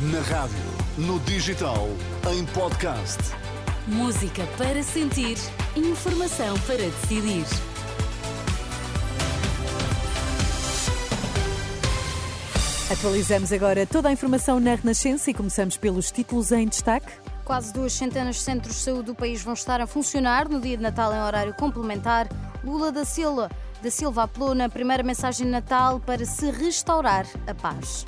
Na rádio, no digital, em podcast. Música para sentir, informação para decidir. Atualizamos agora toda a informação na Renascença e começamos pelos títulos em destaque. Quase duas centenas de centros de saúde do país vão estar a funcionar no dia de Natal em horário complementar. Lula da Silva, da Silva apelou na primeira mensagem de Natal para se restaurar a paz.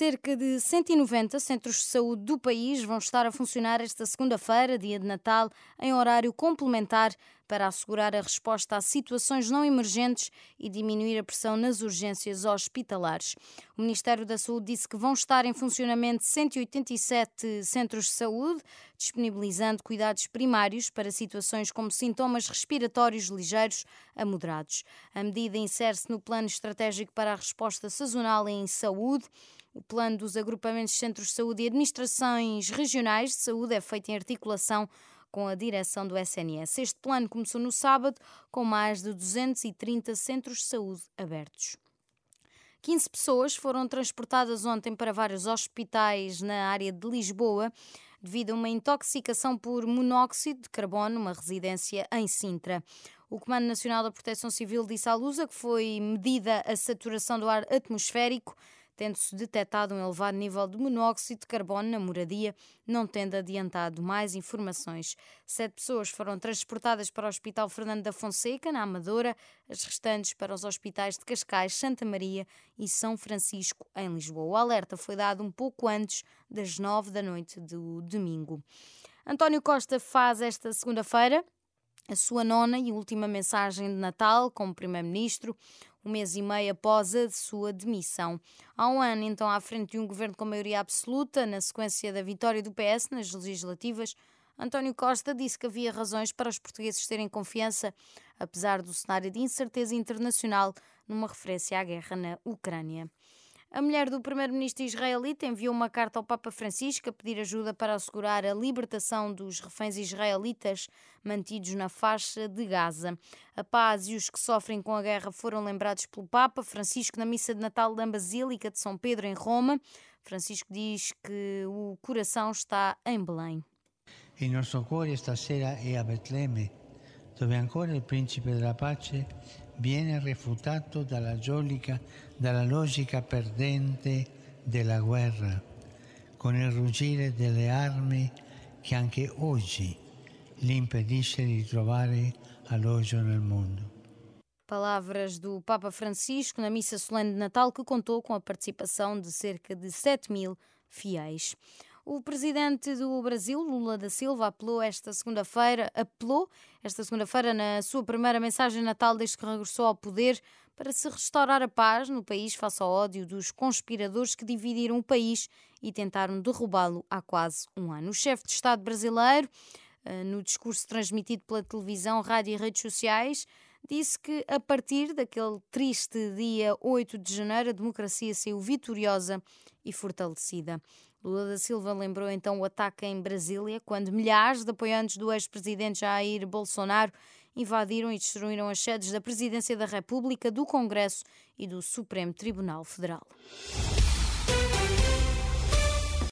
Cerca de 190 centros de saúde do país vão estar a funcionar esta segunda-feira, dia de Natal, em horário complementar para assegurar a resposta a situações não emergentes e diminuir a pressão nas urgências hospitalares. O Ministério da Saúde disse que vão estar em funcionamento 187 centros de saúde, disponibilizando cuidados primários para situações como sintomas respiratórios ligeiros a moderados. A medida insere-se no Plano Estratégico para a Resposta Sazonal em Saúde. O plano dos agrupamentos de centros de saúde e administrações regionais de saúde é feito em articulação com a direção do SNS. Este plano começou no sábado com mais de 230 centros de saúde abertos. 15 pessoas foram transportadas ontem para vários hospitais na área de Lisboa devido a uma intoxicação por monóxido de carbono numa residência em Sintra. O Comando Nacional da Proteção Civil disse à Lusa que foi medida a saturação do ar atmosférico tendo-se detectado um elevado nível de monóxido de carbono na moradia, não tendo adiantado mais informações. Sete pessoas foram transportadas para o Hospital Fernando da Fonseca, na Amadora, as restantes para os hospitais de Cascais, Santa Maria e São Francisco, em Lisboa. O alerta foi dado um pouco antes das nove da noite do domingo. António Costa faz esta segunda-feira a sua nona e última mensagem de Natal como Primeiro-Ministro um mês e meio após a sua demissão. Há um ano, então, à frente de um governo com maioria absoluta, na sequência da vitória do PS nas legislativas, António Costa disse que havia razões para os portugueses terem confiança, apesar do cenário de incerteza internacional, numa referência à guerra na Ucrânia. A mulher do primeiro-ministro israelita enviou uma carta ao Papa Francisco a pedir ajuda para assegurar a libertação dos reféns israelitas mantidos na faixa de Gaza. A paz e os que sofrem com a guerra foram lembrados pelo Papa Francisco na missa de Natal da Basílica de São Pedro em Roma. Francisco diz que o coração está em Belém. Il nostro cuore stasera è a Betlemme, dove ancora il principe della pace viene refutato dalla, giolica, dalla logica perdente della guerra, con il ruggire delle armi che anche oggi gli impedisce di trovare alloggio nel mondo. Palavras do Papa Francisco na missa solene de Natal que contou com a participação de cerca de 7 mil fiéis. O presidente do Brasil, Lula da Silva, apelou esta segunda-feira, apelou esta segunda-feira na sua primeira mensagem natal desde que regressou ao poder para se restaurar a paz no país face ao ódio dos conspiradores que dividiram o país e tentaram derrubá-lo há quase um ano. O chefe de Estado brasileiro, eh, no discurso transmitido pela televisão, rádio e redes sociais, disse que a partir daquele triste dia 8 de janeiro a democracia saiu vitoriosa e fortalecida. Lula da Silva lembrou então o ataque em Brasília, quando milhares de apoiantes do ex-presidente Jair Bolsonaro invadiram e destruíram as sedes da Presidência da República, do Congresso e do Supremo Tribunal Federal.